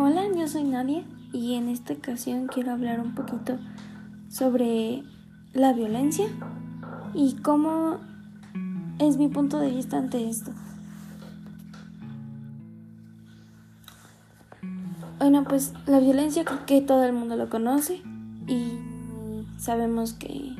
Hola, yo soy Nadia y en esta ocasión quiero hablar un poquito sobre la violencia y cómo es mi punto de vista ante esto. Bueno, pues la violencia creo que todo el mundo lo conoce y sabemos que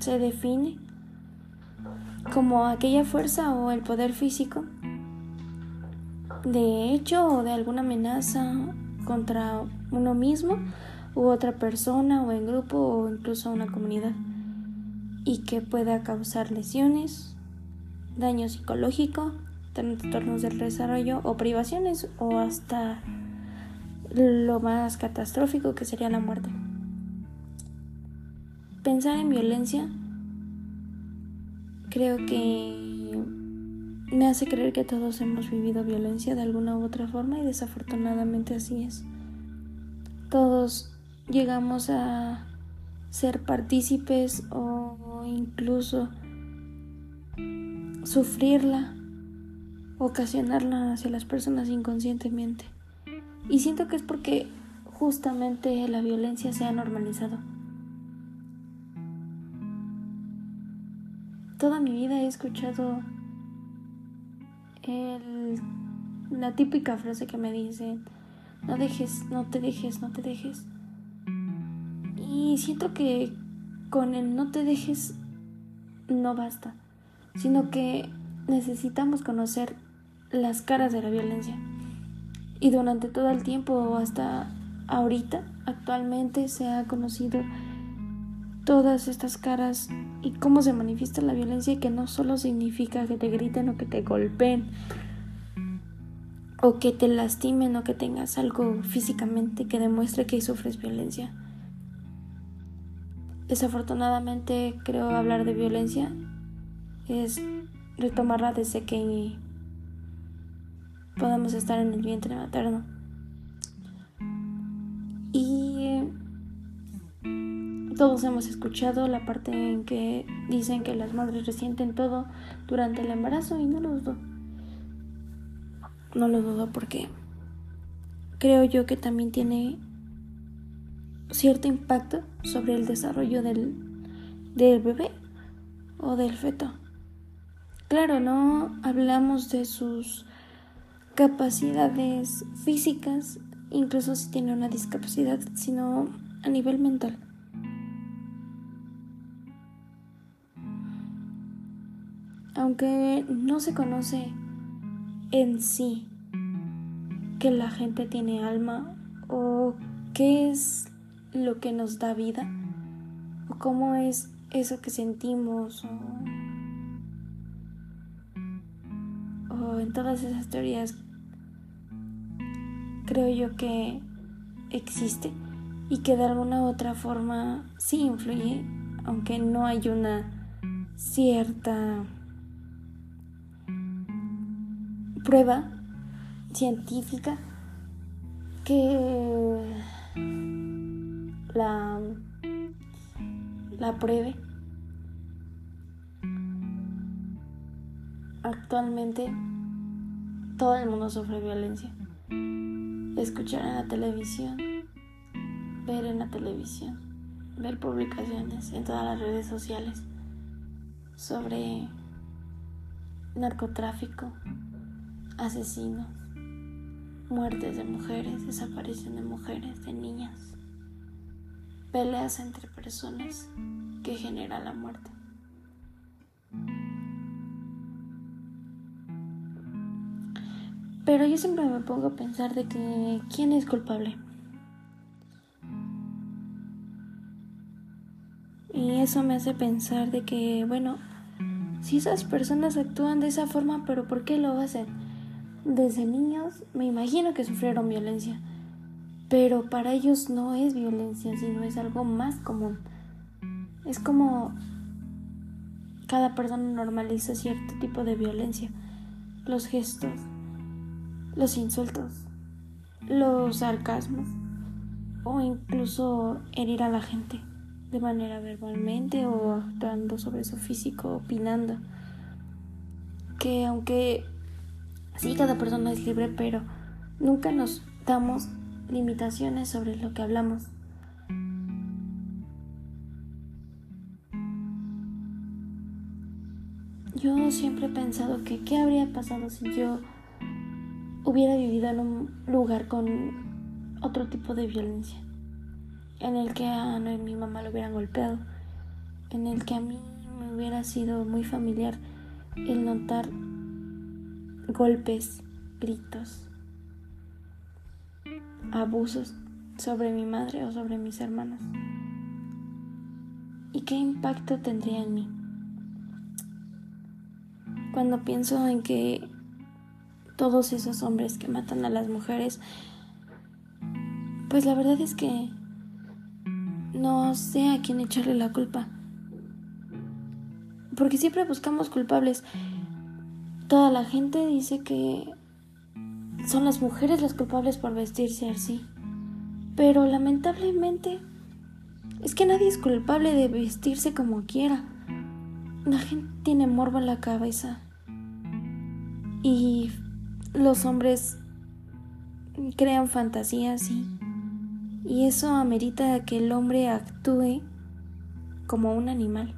se define como aquella fuerza o el poder físico de hecho o de alguna amenaza contra uno mismo u otra persona o en grupo o incluso una comunidad y que pueda causar lesiones, daño psicológico, trastornos del desarrollo o privaciones o hasta lo más catastrófico que sería la muerte. Pensar en violencia creo que me hace creer que todos hemos vivido violencia de alguna u otra forma y desafortunadamente así es. Todos llegamos a ser partícipes o incluso sufrirla, ocasionarla hacia las personas inconscientemente. Y siento que es porque justamente la violencia se ha normalizado. Toda mi vida he escuchado la típica frase que me dicen, no dejes, no te dejes, no te dejes. Y siento que con el no te dejes no basta, sino que necesitamos conocer las caras de la violencia. Y durante todo el tiempo, hasta ahorita, actualmente, se ha conocido todas estas caras y cómo se manifiesta la violencia que no solo significa que te griten o que te golpeen o que te lastimen o que tengas algo físicamente que demuestre que sufres violencia. Desafortunadamente creo hablar de violencia es retomarla desde que podamos estar en el vientre materno. Todos hemos escuchado la parte en que dicen que las madres resienten todo durante el embarazo y no lo dudo. No lo dudo porque creo yo que también tiene cierto impacto sobre el desarrollo del, del bebé o del feto. Claro, no hablamos de sus capacidades físicas, incluso si tiene una discapacidad, sino a nivel mental. Aunque no se conoce en sí que la gente tiene alma o qué es lo que nos da vida o cómo es eso que sentimos o, en todas esas teorías creo yo que existe y que de alguna u otra forma sí influye aunque no hay una cierta prueba científica que la, la pruebe. Actualmente todo el mundo sufre violencia. Escuchar en la televisión, ver en la televisión, ver publicaciones en todas las redes sociales sobre narcotráfico, asesinos, muertes de mujeres, desaparición de mujeres, de niñas, peleas entre personas que genera la muerte. Pero yo siempre me pongo a pensar de que quién es culpable. Y eso me hace pensar de que, bueno, si esas personas actúan de esa forma, pero ¿por qué lo hacen? Desde niños me imagino que sufrieron violencia, pero para ellos no es violencia, sino es algo más común. Es como cada persona normaliza cierto tipo de violencia, los gestos, los insultos, los sarcasmos o incluso herir a la gente de manera verbalmente o actuando sobre su físico, opinando. Que aunque Sí, cada persona es libre, pero Nunca nos damos limitaciones sobre lo que hablamos. Yo siempre he pensado que qué habría pasado si yo hubiera vivido en un lugar con otro tipo de violencia, en el que a mi mamá lo hubieran golpeado, en el que a mí me hubiera sido muy familiar el notar golpes, gritos, abusos sobre mi madre o sobre mis hermanos. ¿Y qué impacto tendría en mí? Cuando pienso en que todos esos hombres que matan a las mujeres, pues la verdad es que no sé a quién echarle la culpa. Porque siempre buscamos culpables. Toda la gente dice que son las mujeres las culpables por vestirse así. Pero lamentablemente es que nadie es culpable de vestirse como quiera. La gente tiene morbo en la cabeza. Y los hombres crean fantasías y, y eso amerita que el hombre actúe como un animal.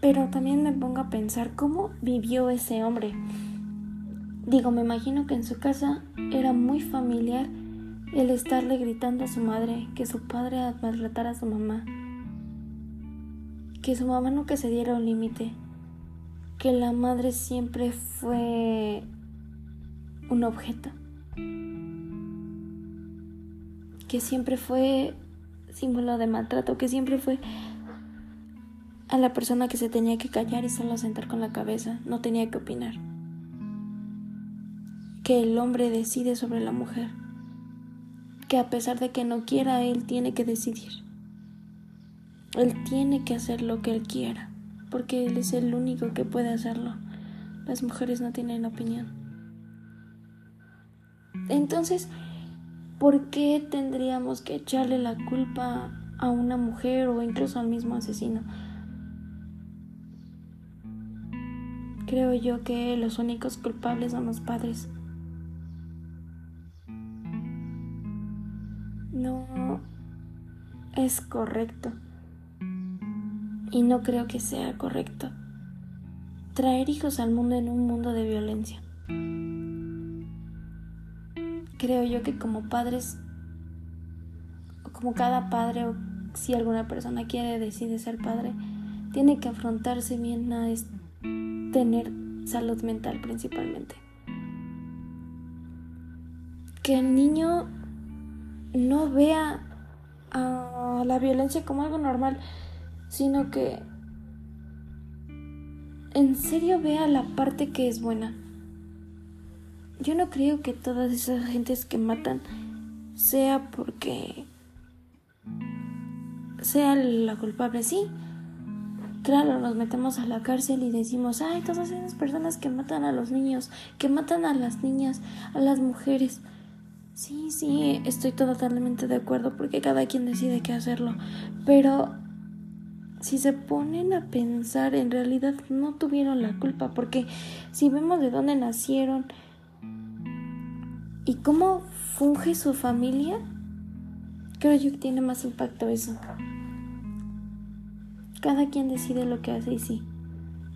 Pero también me pongo a pensar cómo vivió ese hombre. Digo, me imagino que en su casa era muy familiar el estarle gritando a su madre que su padre maltratara a su mamá, que su mamá nunca se diera un límite, que la madre siempre fue un objeto, que siempre fue símbolo de maltrato, que siempre fue a la persona que se tenía que callar y solo sentar con la cabeza, no tenía que opinar. Que el hombre decide sobre la mujer. Que a pesar de que no quiera, él tiene que decidir. Él tiene que hacer lo que él quiera, porque él es el único que puede hacerlo. Las mujeres no tienen opinión. Entonces, ¿por qué tendríamos que echarle la culpa a una mujer o incluso al mismo asesino? Creo yo que los únicos culpables son los padres. No es correcto. Y no creo que sea correcto traer hijos al mundo en un mundo de violencia. Creo yo que como padres, o como cada padre, o si alguna persona quiere, decide ser padre, tiene que afrontarse bien a, esto tener salud mental principalmente. Que el niño no vea a la violencia como algo normal, sino que en serio vea la parte que es buena. Yo no creo que todas esas gentes que matan sea porque sea la culpable, sí, Claro, nos metemos a la cárcel y decimos, ay, todas esas personas que matan a los niños, que matan a las niñas, a las mujeres. Sí, sí, estoy totalmente de acuerdo porque cada quien decide qué hacerlo. Pero si se ponen a pensar, en realidad no tuvieron la culpa porque si vemos de dónde nacieron y cómo funge su familia, creo yo que tiene más impacto eso. Cada quien decide lo que hace y sí.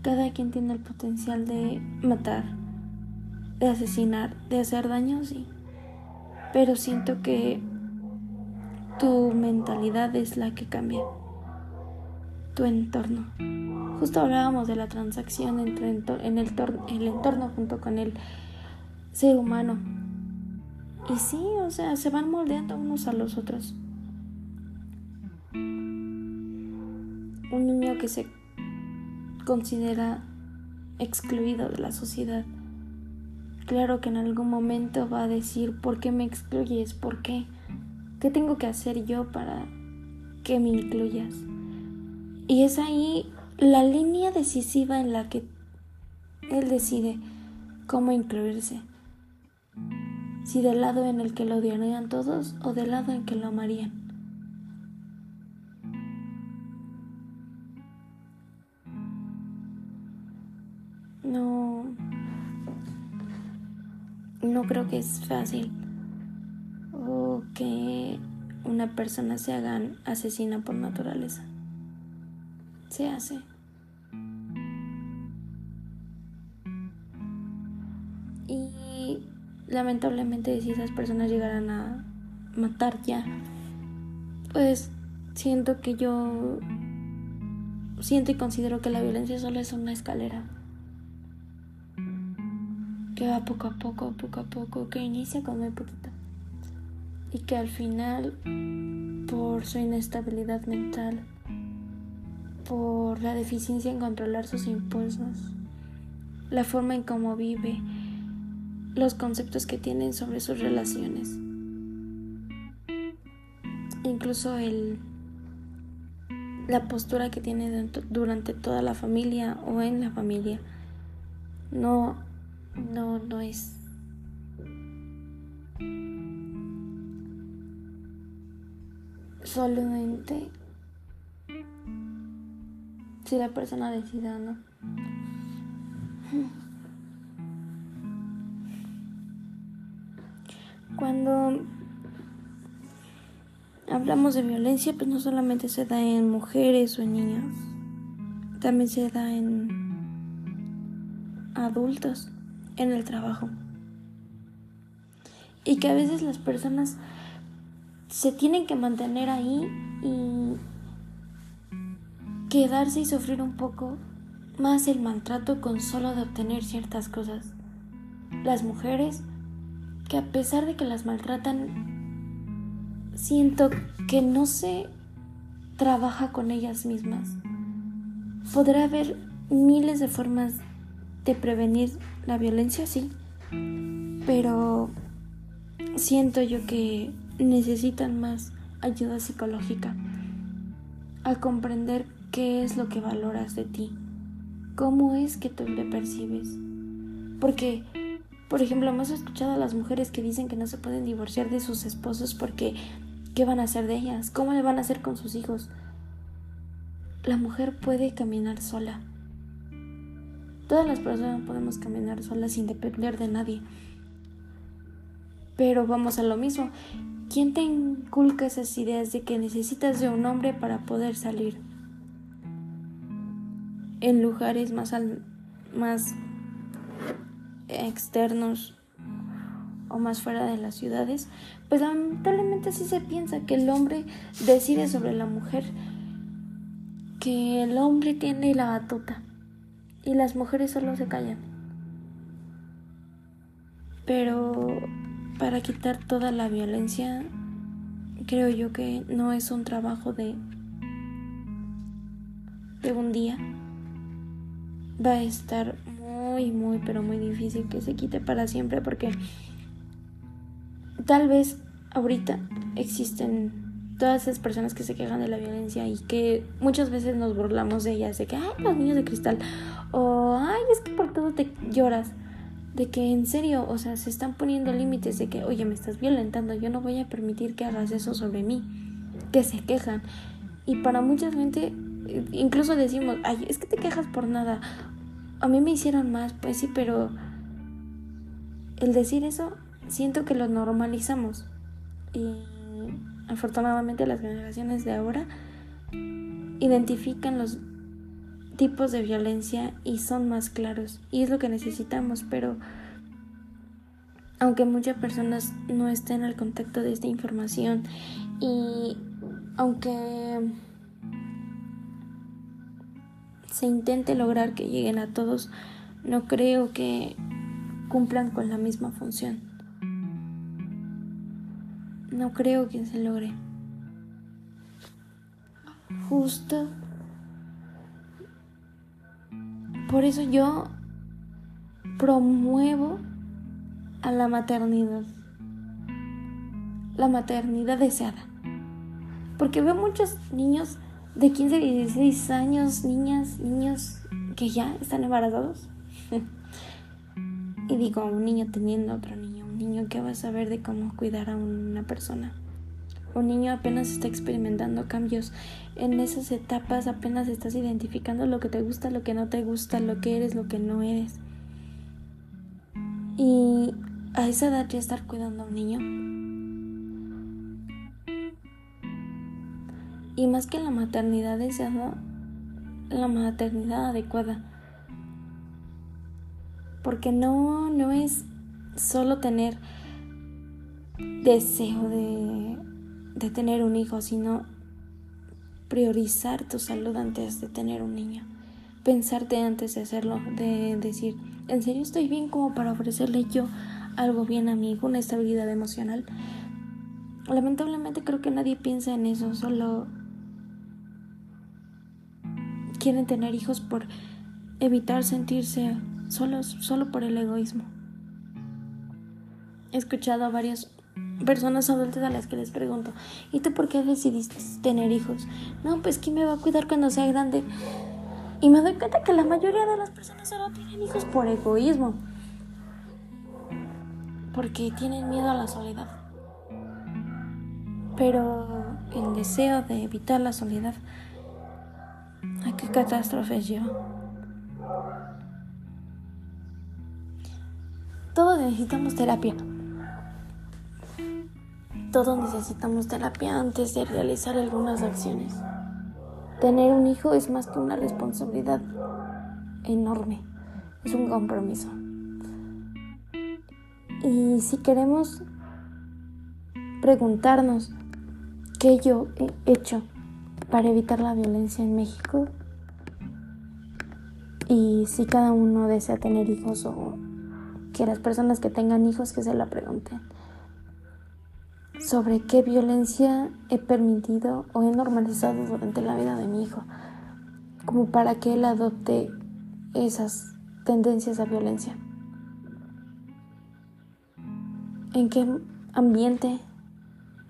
Cada quien tiene el potencial de matar, de asesinar, de hacer daño, sí. Pero siento que tu mentalidad es la que cambia. Tu entorno. Justo hablábamos de la transacción entre en el, el entorno junto con el ser humano. Y sí, o sea, se van moldeando unos a los otros. Un niño que se considera excluido de la sociedad. Claro que en algún momento va a decir, ¿por qué me excluyes? ¿Por qué? ¿Qué tengo que hacer yo para que me incluyas? Y es ahí la línea decisiva en la que él decide cómo incluirse. Si del lado en el que lo odiarían todos o del lado en que lo amarían. Creo que es fácil o que una persona se haga asesina por naturaleza. Se hace. Y lamentablemente si esas personas llegaran a matar ya, pues siento que yo siento y considero que la violencia solo es una escalera que va poco a poco, poco a poco, que inicia con muy poquito. Y que al final por su inestabilidad mental, por la deficiencia en controlar sus impulsos, la forma en cómo vive, los conceptos que tienen sobre sus relaciones, incluso el la postura que tiene durante toda la familia o en la familia no no no es. Solamente si la persona decida no. Cuando hablamos de violencia, pues no solamente se da en mujeres o en niños, también se da en adultos, en el trabajo. Y que a veces las personas se tienen que mantener ahí y quedarse y sufrir un poco más el maltrato con solo de obtener ciertas cosas. Las mujeres que a pesar de que las maltratan siento que no se trabaja con ellas mismas. Podrá haber miles de formas de prevenir la violencia, sí, pero siento yo que necesitan más ayuda psicológica a comprender qué es lo que valoras de ti, cómo es que tú le percibes. Porque, por ejemplo, hemos escuchado a las mujeres que dicen que no se pueden divorciar de sus esposos porque ¿Qué van a hacer de ellas? ¿Cómo le van a hacer con sus hijos? La mujer puede caminar sola. Todas las personas podemos caminar solas sin depender de nadie. Pero vamos a lo mismo. ¿Quién te inculca esas ideas de que necesitas de un hombre para poder salir? En lugares más, más externos o más fuera de las ciudades, pues lamentablemente así se piensa que el hombre decide sobre la mujer, que el hombre tiene la batuta y las mujeres solo se callan. Pero para quitar toda la violencia, creo yo que no es un trabajo de de un día. Va a estar muy, muy, pero muy difícil que se quite para siempre porque Tal vez ahorita existen todas esas personas que se quejan de la violencia y que muchas veces nos burlamos de ellas, de que, ay, los niños de cristal, o, ay, es que por todo te lloras, de que en serio, o sea, se están poniendo límites de que, oye, me estás violentando, yo no voy a permitir que hagas eso sobre mí, que se quejan. Y para mucha gente, incluso decimos, ay, es que te quejas por nada, a mí me hicieron más, pues sí, pero el decir eso siento que lo normalizamos. Y afortunadamente las generaciones de ahora identifican los tipos de violencia y son más claros. Y es lo que necesitamos, pero aunque muchas personas no estén al contacto de esta información y aunque se intente lograr que lleguen a todos, no creo que cumplan con la misma función no creo que se logre. Justo. Por eso yo promuevo a la maternidad. La maternidad deseada. Porque veo muchos niños de 15, 16 años, niñas, niños que ya están embarazados. y digo, un niño teniendo otro niño niño que va a saber de cómo cuidar a una persona. Un niño apenas está experimentando cambios. En esas etapas apenas estás identificando lo que te gusta, lo que no te gusta, lo que eres, lo que no eres. Y a esa edad ya estar cuidando a un niño. Y más que la maternidad deseada, la maternidad adecuada. Porque no, no es solo tener deseo de, de tener un hijo, sino priorizar tu salud antes de tener un niño. Pensarte antes de hacerlo, de decir, ¿en serio estoy bien como para ofrecerle yo algo bien a mi hijo, una estabilidad emocional? Lamentablemente creo que nadie piensa en eso, solo quieren tener hijos por evitar sentirse solos, solo por el egoísmo. He escuchado a varias personas adultas a las que les pregunto, ¿y tú por qué decidiste tener hijos? No, pues ¿quién me va a cuidar cuando sea grande? Y me doy cuenta que la mayoría de las personas solo tienen hijos por egoísmo. Porque tienen miedo a la soledad. Pero el deseo de evitar la soledad, ¿a qué catástrofes lleva? Todos necesitamos terapia. Todos necesitamos terapia antes de realizar algunas acciones. Tener un hijo es más que una responsabilidad enorme, es un compromiso. Y si queremos preguntarnos qué yo he hecho para evitar la violencia en México y si cada uno desea tener hijos o que las personas que tengan hijos que se la pregunten sobre qué violencia he permitido o he normalizado durante la vida de mi hijo, como para que él adopte esas tendencias a violencia. ¿En qué ambiente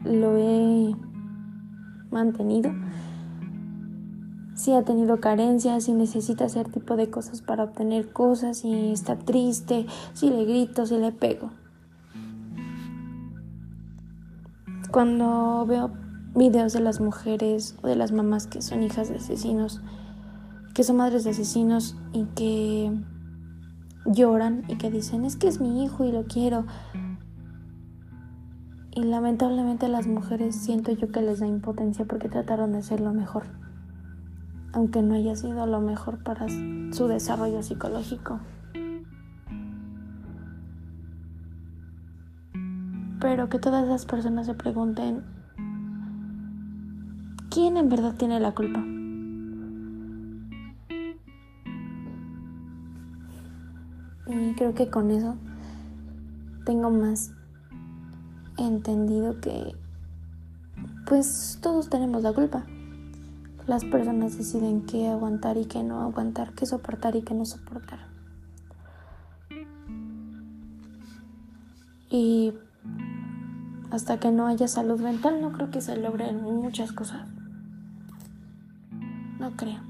lo he mantenido? Si ha tenido carencias, si necesita hacer tipo de cosas para obtener cosas, si está triste, si le grito, si le pego. Cuando veo videos de las mujeres o de las mamás que son hijas de asesinos, que son madres de asesinos y que lloran y que dicen, es que es mi hijo y lo quiero. Y lamentablemente las mujeres siento yo que les da impotencia porque trataron de hacer lo mejor, aunque no haya sido lo mejor para su desarrollo psicológico. Pero que todas las personas se pregunten, ¿quién en verdad tiene la culpa? Y creo que con eso tengo más entendido que pues todos tenemos la culpa. Las personas deciden qué aguantar y qué no aguantar, qué soportar y qué no soportar. Y hasta que no haya salud mental, no creo que se logren muchas cosas. No creo.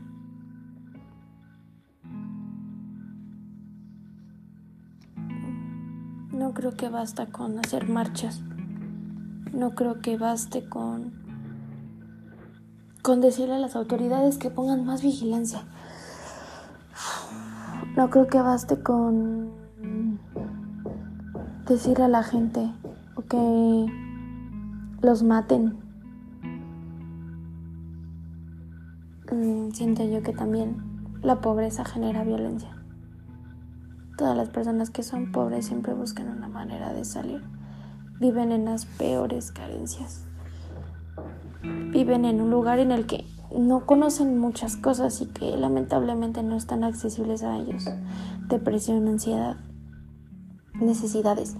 No creo que basta con hacer marchas. No creo que baste con con decirle a las autoridades que pongan más vigilancia. No creo que baste con decir a la gente que los maten. Mm, siento yo que también la pobreza genera violencia. Todas las personas que son pobres siempre buscan una manera de salir. Viven en las peores carencias. Viven en un lugar en el que no conocen muchas cosas y que lamentablemente no están accesibles a ellos. Depresión, ansiedad, necesidades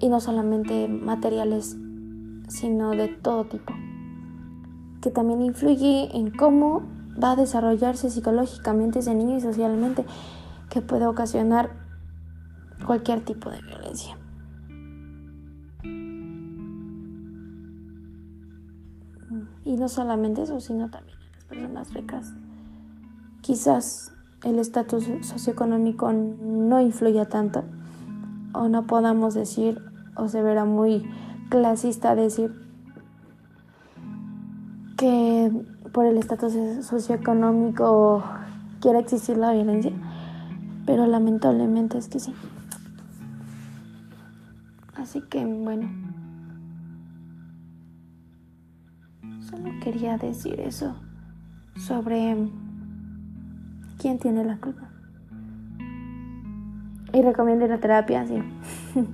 y no solamente materiales, sino de todo tipo, que también influye en cómo va a desarrollarse psicológicamente ese niño y socialmente, que puede ocasionar cualquier tipo de violencia. Y no solamente eso, sino también en las personas ricas. Quizás el estatus socioeconómico no influya tanto, o no podamos decir, o se verá muy clasista decir que por el estatus socioeconómico quiera existir la violencia, pero lamentablemente es que sí. Así que bueno, solo quería decir eso sobre quién tiene la culpa. Y recomiendo la terapia, sí.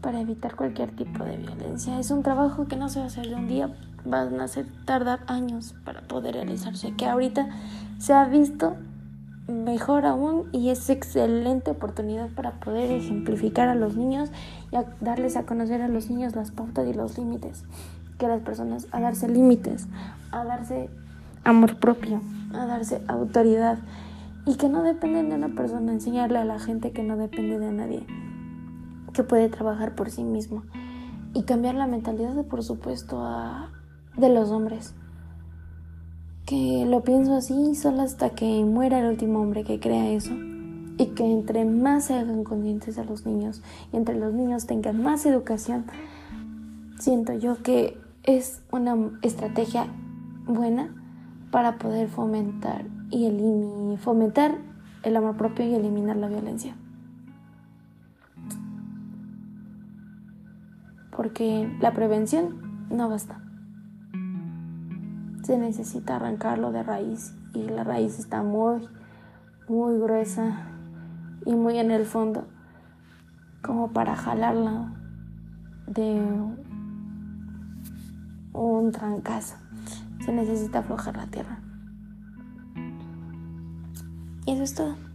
Para evitar cualquier tipo de violencia. Es un trabajo que no se va a hacer de un día, van a ser, tardar años para poder realizarse. Que ahorita se ha visto mejor aún y es excelente oportunidad para poder ejemplificar a los niños y darles a conocer a los niños las pautas y los límites. Que las personas a darse límites, a darse amor propio, a darse autoridad y que no dependen de una persona, enseñarle a la gente que no depende de nadie, que puede trabajar por sí mismo y cambiar la mentalidad, de, por supuesto, a, de los hombres. Que lo pienso así solo hasta que muera el último hombre que crea eso y que entre más se hagan conscientes a los niños y entre los niños tengan más educación, siento yo que es una estrategia buena para poder fomentar y fomentar el amor propio y eliminar la violencia. Porque la prevención no basta. Se necesita arrancarlo de raíz y la raíz está muy, muy gruesa y muy en el fondo como para jalarla de un trancazo. Se necesita aflojar la tierra. Y eso es todo.